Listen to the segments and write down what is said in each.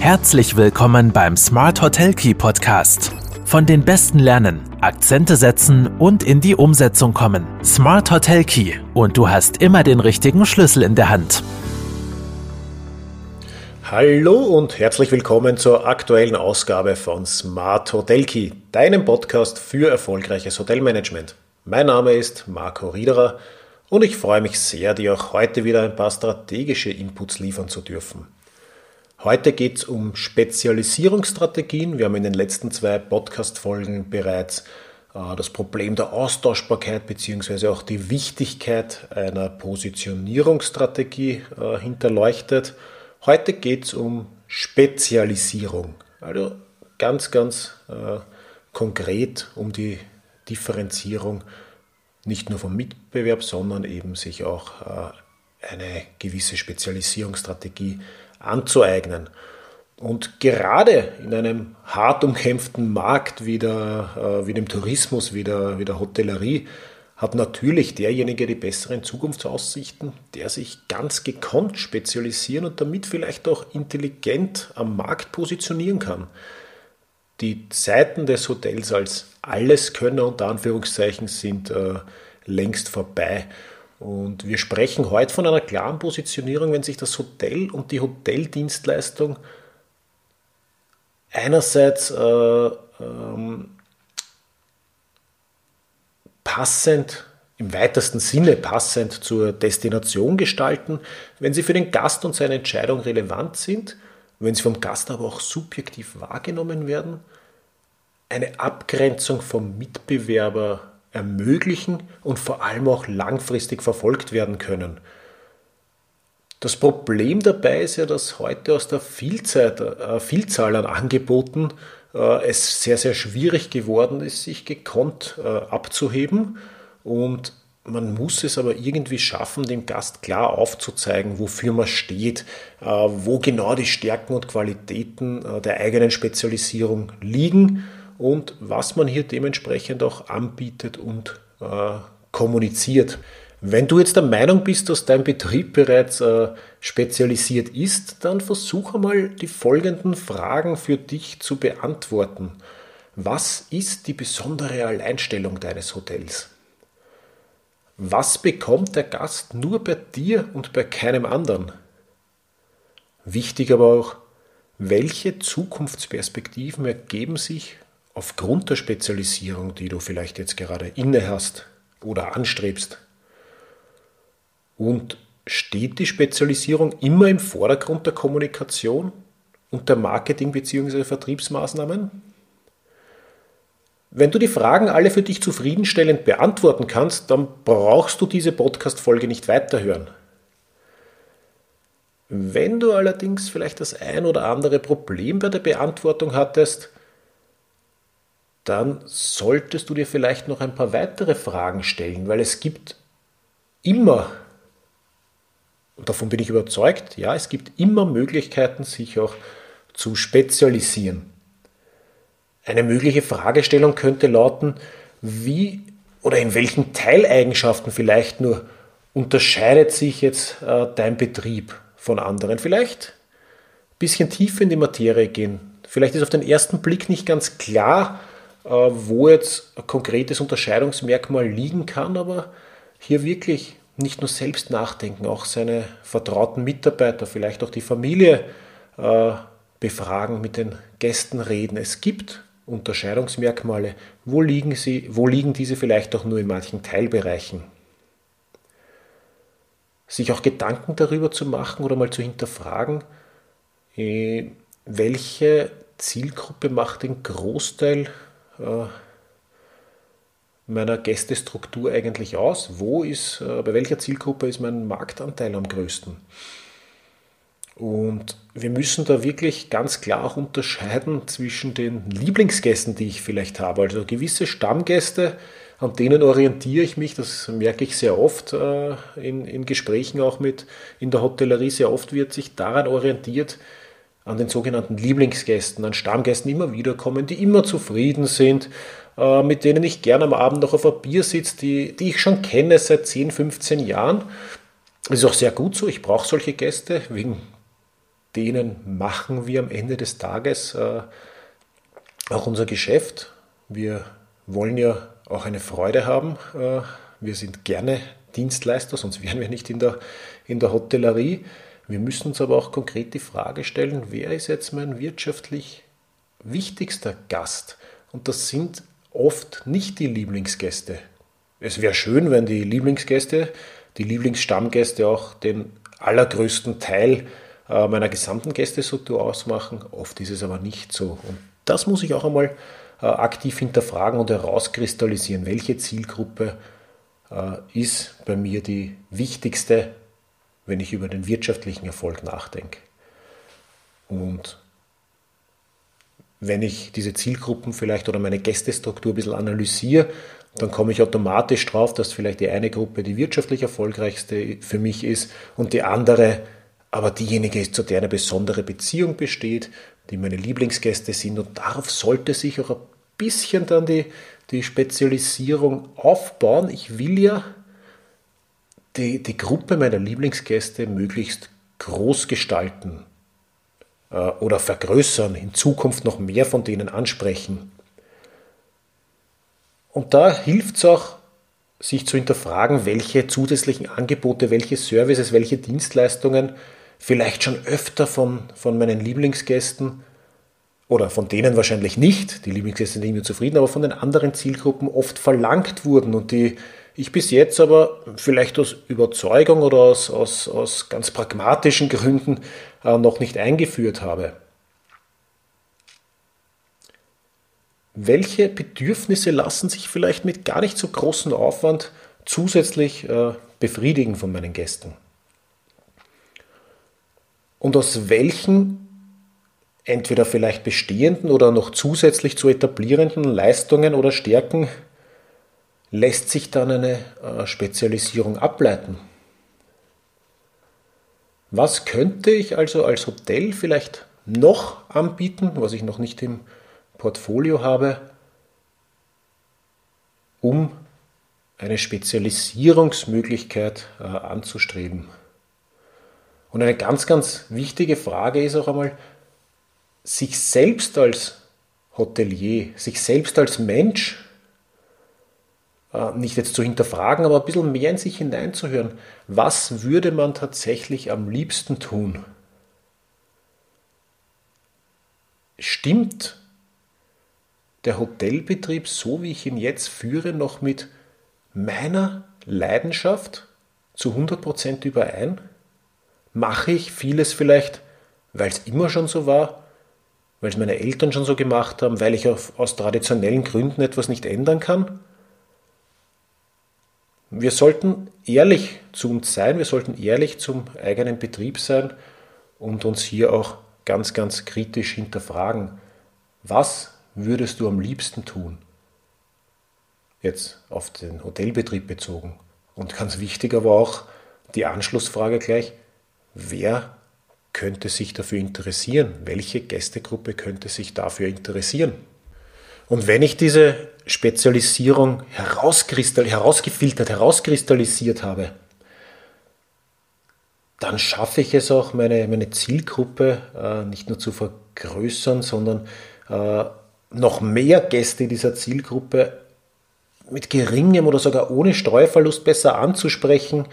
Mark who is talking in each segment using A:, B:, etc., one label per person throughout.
A: Herzlich willkommen beim Smart Hotel Key Podcast. Von den Besten lernen, Akzente setzen und in die Umsetzung kommen. Smart Hotel Key und du hast immer den richtigen Schlüssel in der Hand.
B: Hallo und herzlich willkommen zur aktuellen Ausgabe von Smart Hotel Key, deinem Podcast für erfolgreiches Hotelmanagement. Mein Name ist Marco Riederer und ich freue mich sehr, dir auch heute wieder ein paar strategische Inputs liefern zu dürfen. Heute geht es um Spezialisierungsstrategien. Wir haben in den letzten zwei Podcast-Folgen bereits äh, das Problem der Austauschbarkeit bzw. auch die Wichtigkeit einer Positionierungsstrategie äh, hinterleuchtet. Heute geht es um Spezialisierung. Also ganz, ganz äh, konkret um die Differenzierung nicht nur vom Mitbewerb, sondern eben sich auch äh, eine gewisse Spezialisierungsstrategie anzueignen. Und gerade in einem hart umkämpften Markt wie, der, äh, wie dem Tourismus, wie der, wie der Hotellerie, hat natürlich derjenige die besseren Zukunftsaussichten, der sich ganz gekonnt spezialisieren und damit vielleicht auch intelligent am Markt positionieren kann. Die Zeiten des Hotels als Alleskönner unter Anführungszeichen sind äh, längst vorbei. Und wir sprechen heute von einer klaren Positionierung, wenn sich das Hotel und die Hoteldienstleistung einerseits äh, ähm, passend, im weitesten Sinne passend zur Destination gestalten, wenn sie für den Gast und seine Entscheidung relevant sind, wenn sie vom Gast aber auch subjektiv wahrgenommen werden, eine Abgrenzung vom Mitbewerber ermöglichen und vor allem auch langfristig verfolgt werden können. Das Problem dabei ist ja, dass heute aus der Vielzeit, äh, Vielzahl an Angeboten äh, es sehr, sehr schwierig geworden ist, sich gekonnt äh, abzuheben. Und man muss es aber irgendwie schaffen, dem Gast klar aufzuzeigen, wofür man steht, äh, wo genau die Stärken und Qualitäten äh, der eigenen Spezialisierung liegen und was man hier dementsprechend auch anbietet und äh, kommuniziert. Wenn du jetzt der Meinung bist, dass dein Betrieb bereits äh, spezialisiert ist, dann versuche einmal die folgenden Fragen für dich zu beantworten. Was ist die besondere Alleinstellung deines Hotels? Was bekommt der Gast nur bei dir und bei keinem anderen? Wichtig aber auch, welche Zukunftsperspektiven ergeben sich aufgrund der Spezialisierung, die du vielleicht jetzt gerade inne hast oder anstrebst? Und steht die Spezialisierung immer im Vordergrund der Kommunikation und der Marketing- bzw. Vertriebsmaßnahmen? Wenn du die Fragen alle für dich zufriedenstellend beantworten kannst, dann brauchst du diese Podcast-Folge nicht weiterhören. Wenn du allerdings vielleicht das ein oder andere Problem bei der Beantwortung hattest, dann solltest du dir vielleicht noch ein paar weitere Fragen stellen, weil es gibt immer, und davon bin ich überzeugt, ja, es gibt immer Möglichkeiten, sich auch zu spezialisieren. Eine mögliche Fragestellung könnte lauten, wie oder in welchen Teileigenschaften vielleicht nur unterscheidet sich jetzt äh, dein Betrieb von anderen? Vielleicht ein bisschen tiefer in die Materie gehen. Vielleicht ist auf den ersten Blick nicht ganz klar, wo jetzt ein konkretes Unterscheidungsmerkmal liegen kann, aber hier wirklich nicht nur selbst nachdenken, auch seine vertrauten Mitarbeiter, vielleicht auch die Familie äh, befragen, mit den Gästen reden. Es gibt Unterscheidungsmerkmale. Wo liegen sie, wo liegen diese vielleicht auch nur in manchen Teilbereichen? Sich auch Gedanken darüber zu machen oder mal zu hinterfragen, äh, welche Zielgruppe macht den Großteil äh, meiner Gästestruktur eigentlich aus? Wo ist, äh, bei welcher Zielgruppe ist mein Marktanteil am größten? Und wir müssen da wirklich ganz klar unterscheiden zwischen den Lieblingsgästen, die ich vielleicht habe. Also gewisse Stammgäste, an denen orientiere ich mich, das merke ich sehr oft äh, in, in Gesprächen auch mit in der Hotellerie, sehr oft wird sich daran orientiert, an den sogenannten Lieblingsgästen, an Stammgästen immer wieder kommen, die immer zufrieden sind, äh, mit denen ich gerne am Abend noch auf ein Bier sitze, die, die ich schon kenne seit 10, 15 Jahren. Das ist auch sehr gut so, ich brauche solche Gäste wegen denen machen wir am Ende des Tages äh, auch unser Geschäft. Wir wollen ja auch eine Freude haben. Äh, wir sind gerne Dienstleister, sonst wären wir nicht in der, in der Hotellerie. Wir müssen uns aber auch konkret die Frage stellen, wer ist jetzt mein wirtschaftlich wichtigster Gast? Und das sind oft nicht die Lieblingsgäste. Es wäre schön, wenn die Lieblingsgäste, die Lieblingsstammgäste auch den allergrößten Teil äh, meiner gesamten Gästestruktur ausmachen. Oft ist es aber nicht so. Und das muss ich auch einmal äh, aktiv hinterfragen und herauskristallisieren, welche Zielgruppe äh, ist bei mir die wichtigste, wenn ich über den wirtschaftlichen Erfolg nachdenke. Und wenn ich diese Zielgruppen vielleicht oder meine Gästestruktur ein bisschen analysiere, dann komme ich automatisch drauf, dass vielleicht die eine Gruppe die wirtschaftlich erfolgreichste für mich ist und die andere aber diejenige ist, zu der eine besondere Beziehung besteht, die meine Lieblingsgäste sind und darauf sollte sich auch ein bisschen dann die, die Spezialisierung aufbauen. Ich will ja die, die Gruppe meiner Lieblingsgäste möglichst groß gestalten äh, oder vergrößern, in Zukunft noch mehr von denen ansprechen. Und da hilft es auch, sich zu hinterfragen, welche zusätzlichen Angebote, welche Services, welche Dienstleistungen vielleicht schon öfter von, von meinen Lieblingsgästen oder von denen wahrscheinlich nicht, die Lieblingsgäste sind irgendwie zufrieden, aber von den anderen Zielgruppen oft verlangt wurden und die ich bis jetzt aber vielleicht aus Überzeugung oder aus, aus, aus ganz pragmatischen Gründen äh, noch nicht eingeführt habe. Welche Bedürfnisse lassen sich vielleicht mit gar nicht so großem Aufwand zusätzlich äh, befriedigen von meinen Gästen? und aus welchen entweder vielleicht bestehenden oder noch zusätzlich zu etablierenden Leistungen oder Stärken lässt sich dann eine äh, Spezialisierung ableiten. Was könnte ich also als Hotel vielleicht noch anbieten, was ich noch nicht im Portfolio habe, um eine Spezialisierungsmöglichkeit äh, anzustreben? Und eine ganz, ganz wichtige Frage ist auch einmal, sich selbst als Hotelier, sich selbst als Mensch nicht jetzt zu hinterfragen, aber ein bisschen mehr in sich hineinzuhören. Was würde man tatsächlich am liebsten tun? Stimmt der Hotelbetrieb, so wie ich ihn jetzt führe, noch mit meiner Leidenschaft zu 100% überein? mache ich vieles vielleicht, weil es immer schon so war, weil es meine Eltern schon so gemacht haben, weil ich auf, aus traditionellen Gründen etwas nicht ändern kann. Wir sollten ehrlich zu uns sein, wir sollten ehrlich zum eigenen Betrieb sein und uns hier auch ganz, ganz kritisch hinterfragen. Was würdest du am liebsten tun? Jetzt auf den Hotelbetrieb bezogen. Und ganz wichtig aber auch die Anschlussfrage gleich, wer könnte sich dafür interessieren? Welche Gästegruppe könnte sich dafür interessieren? Und wenn ich diese Spezialisierung herausgefiltert, herauskristallisiert habe, dann schaffe ich es auch, meine, meine Zielgruppe äh, nicht nur zu vergrößern, sondern äh, noch mehr Gäste dieser Zielgruppe mit geringem oder sogar ohne Streuverlust besser anzusprechen,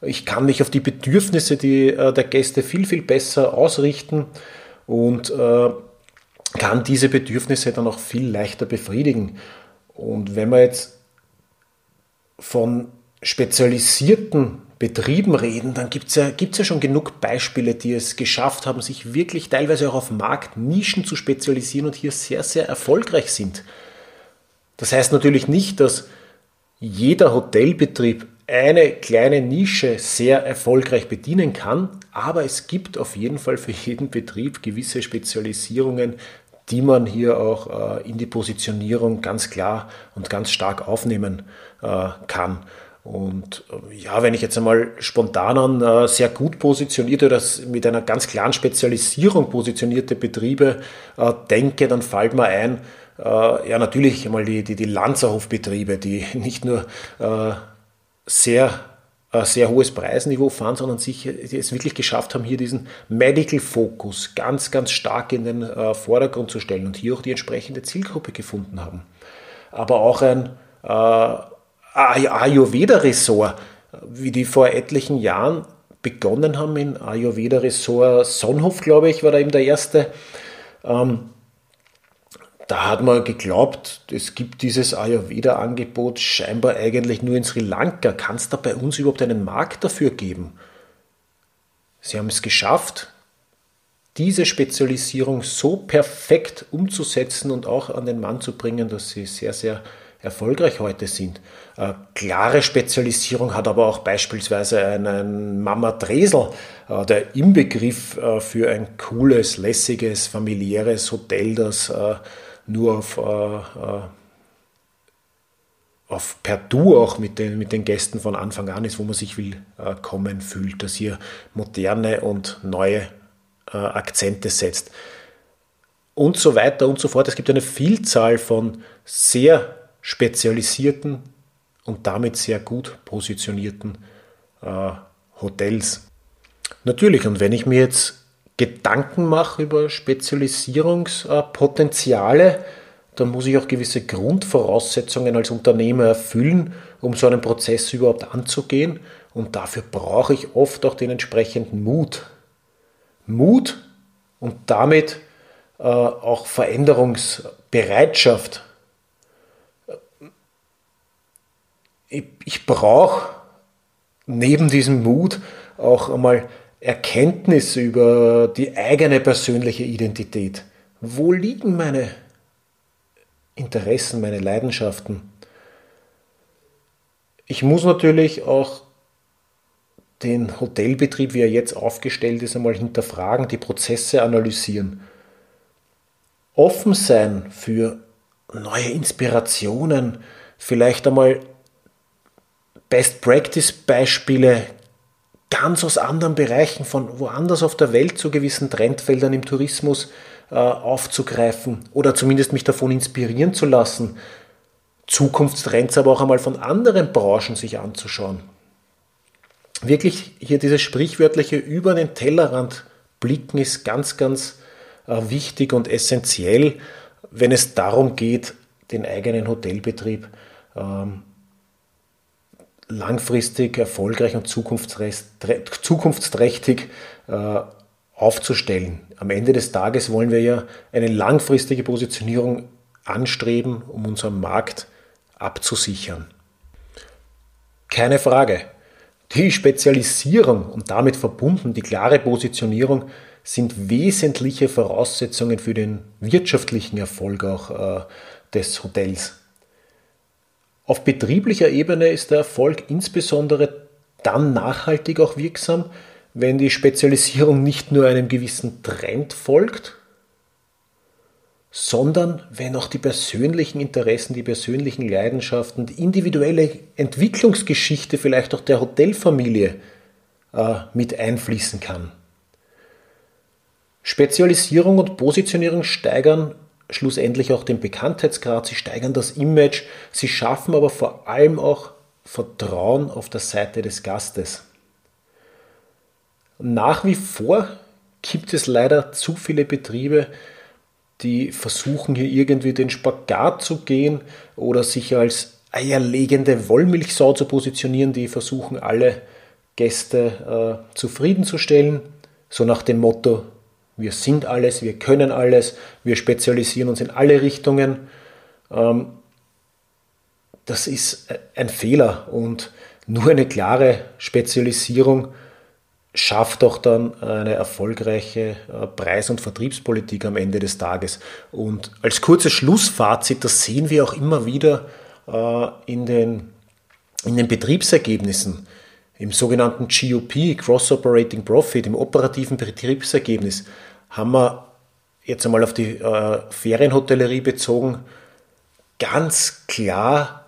B: ich kann mich auf die Bedürfnisse die, äh, der Gäste viel, viel besser ausrichten. Und äh, kann diese Bedürfnisse dann auch viel leichter befriedigen. Und wenn wir jetzt von spezialisierten Betrieben reden, dann gibt es ja, gibt's ja schon genug Beispiele, die es geschafft haben, sich wirklich teilweise auch auf Marktnischen zu spezialisieren und hier sehr, sehr erfolgreich sind. Das heißt natürlich nicht, dass jeder Hotelbetrieb eine kleine Nische sehr erfolgreich bedienen kann, aber es gibt auf jeden Fall für jeden Betrieb gewisse Spezialisierungen, die man hier auch äh, in die Positionierung ganz klar und ganz stark aufnehmen äh, kann. Und äh, ja, wenn ich jetzt einmal spontan an sehr gut positionierte oder mit einer ganz klaren Spezialisierung positionierte Betriebe denke, dann fällt mir ein, ja natürlich einmal die, die, die Lanzerhofbetriebe, die nicht nur sehr ein sehr hohes Preisniveau fahren, sondern sich es wirklich geschafft haben, hier diesen Medical Focus ganz, ganz stark in den äh, Vordergrund zu stellen und hier auch die entsprechende Zielgruppe gefunden haben. Aber auch ein äh, Ayurveda-Ressort, wie die vor etlichen Jahren begonnen haben in Ayurveda-Ressort Sonnhof, glaube ich, war da eben der erste. Ähm, da hat man geglaubt, es gibt dieses Ayurveda-Angebot scheinbar eigentlich nur in Sri Lanka. Kann es da bei uns überhaupt einen Markt dafür geben? Sie haben es geschafft, diese Spezialisierung so perfekt umzusetzen und auch an den Mann zu bringen, dass sie sehr, sehr erfolgreich heute sind. Äh, klare Spezialisierung hat aber auch beispielsweise einen Mama Dresel, äh, der Inbegriff äh, für ein cooles, lässiges, familiäres Hotel, das äh, nur auf, äh, äh, auf per Du auch mit den, mit den Gästen von Anfang an ist, wo man sich willkommen fühlt, dass hier moderne und neue Akzente setzt. Und so weiter und so fort. Es gibt eine Vielzahl von sehr spezialisierten und damit sehr gut positionierten äh, Hotels. Natürlich, und wenn ich mir jetzt Gedanken mache über Spezialisierungspotenziale, dann muss ich auch gewisse Grundvoraussetzungen als Unternehmer erfüllen, um so einen Prozess überhaupt anzugehen. Und dafür brauche ich oft auch den entsprechenden Mut. Mut und damit äh, auch Veränderungsbereitschaft. Ich, ich brauche neben diesem Mut auch einmal Erkenntnis über die eigene persönliche Identität. Wo liegen meine Interessen, meine Leidenschaften? Ich muss natürlich auch den Hotelbetrieb, wie er jetzt aufgestellt ist, einmal hinterfragen, die Prozesse analysieren. Offen sein für neue Inspirationen, vielleicht einmal Best-Practice-Beispiele ganz aus anderen Bereichen von woanders auf der Welt zu gewissen Trendfeldern im Tourismus äh, aufzugreifen oder zumindest mich davon inspirieren zu lassen, Zukunftstrends aber auch einmal von anderen Branchen sich anzuschauen. Wirklich hier dieses sprichwörtliche über den Tellerrand blicken ist ganz, ganz äh, wichtig und essentiell, wenn es darum geht, den eigenen Hotelbetrieb ähm, langfristig erfolgreich und zukunftsträchtig äh, aufzustellen. Am Ende des Tages wollen wir ja eine langfristige Positionierung anstreben, um unseren Markt abzusichern. Keine Frage. Die Spezialisierung und damit verbunden die klare Positionierung sind wesentliche Voraussetzungen für den wirtschaftlichen Erfolg auch äh, des Hotels. Auf betrieblicher Ebene ist der Erfolg insbesondere dann nachhaltig auch wirksam, wenn die Spezialisierung nicht nur einem gewissen Trend folgt, sondern wenn auch die persönlichen Interessen, die persönlichen Leidenschaften, die individuelle Entwicklungsgeschichte vielleicht auch der Hotelfamilie äh, mit einfließen kann. Spezialisierung und Positionierung steigern schlussendlich auch den Bekanntheitsgrad, sie steigern das Image, sie schaffen aber vor allem auch Vertrauen auf der Seite des Gastes. Nach wie vor gibt es leider zu viele Betriebe, die versuchen hier irgendwie den Spagat zu gehen oder sich als eierlegende Wollmilchsau zu positionieren, die versuchen alle Gäste äh, zufriedenzustellen, so nach dem Motto, wir sind alles, wir können alles, wir spezialisieren uns in alle Richtungen. Ähm, das ist ein Fehler und nur eine klare Spezialisierung schafft auch dann eine erfolgreiche äh, Preis- und Vertriebspolitik am Ende des Tages. Und als kurzes Schlussfazit, das sehen wir auch immer wieder äh, in den, in den Betriebsergebnissen, im sogenannten GOP, Cross Operating Profit, im operativen Betriebsergebnis, haben wir jetzt einmal auf die äh, Ferienhotellerie bezogen ganz klar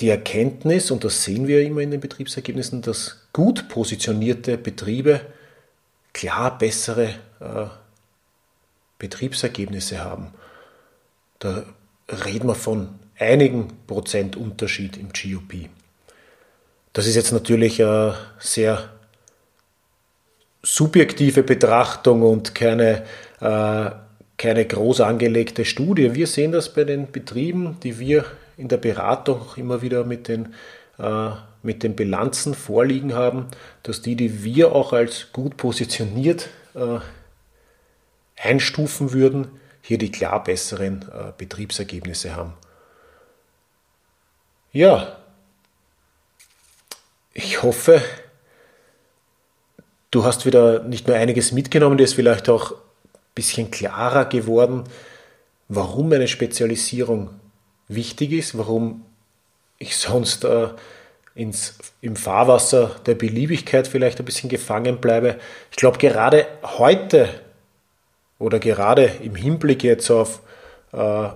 B: die Erkenntnis, und das sehen wir immer in den Betriebsergebnissen, dass gut positionierte Betriebe klar bessere äh, Betriebsergebnisse haben. Da reden wir von einigen Prozent Unterschied im GOP. Das ist jetzt natürlich eine sehr subjektive Betrachtung und keine, äh, keine groß angelegte Studie. Wir sehen das bei den Betrieben, die wir in der Beratung immer wieder mit den, äh, mit den Bilanzen vorliegen haben, dass die, die wir auch als gut positioniert äh, einstufen würden, hier die klar besseren Betriebsergebnisse haben. Ja, ich hoffe, du hast wieder nicht nur einiges mitgenommen, dir ist vielleicht auch ein bisschen klarer geworden, warum eine Spezialisierung wichtig ist, warum ich sonst äh, ins, im Fahrwasser der Beliebigkeit vielleicht ein bisschen gefangen bleibe. Ich glaube, gerade heute oder gerade im Hinblick jetzt auf, äh,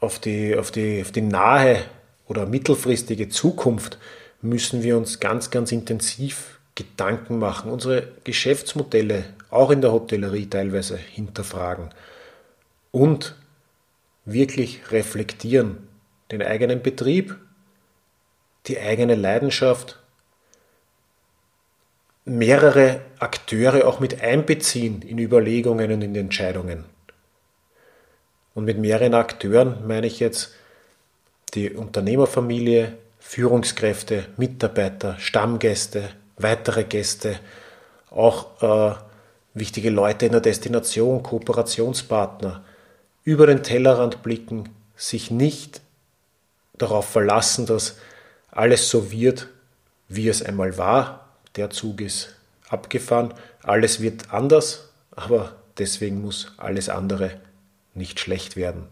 B: auf, die, auf, die, auf die nahe oder mittelfristige Zukunft müssen wir uns ganz, ganz intensiv Gedanken machen, unsere Geschäftsmodelle auch in der Hotellerie teilweise hinterfragen und wirklich reflektieren, den eigenen Betrieb, die eigene Leidenschaft, mehrere Akteure auch mit einbeziehen in Überlegungen und in Entscheidungen. Und mit mehreren Akteuren meine ich jetzt die Unternehmerfamilie, Führungskräfte, Mitarbeiter, Stammgäste, weitere Gäste, auch äh, wichtige Leute in der Destination, Kooperationspartner, über den Tellerrand blicken, sich nicht darauf verlassen, dass alles so wird, wie es einmal war. Der Zug ist abgefahren, alles wird anders, aber deswegen muss alles andere nicht schlecht werden.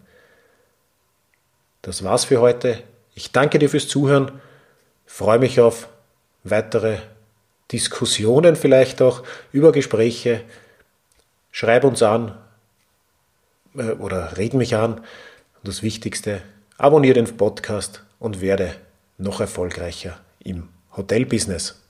B: Das war's für heute. Ich danke dir fürs Zuhören, freue mich auf weitere Diskussionen vielleicht auch über Gespräche. Schreib uns an äh, oder red mich an. Und das Wichtigste, abonniere den Podcast und werde noch erfolgreicher im Hotelbusiness.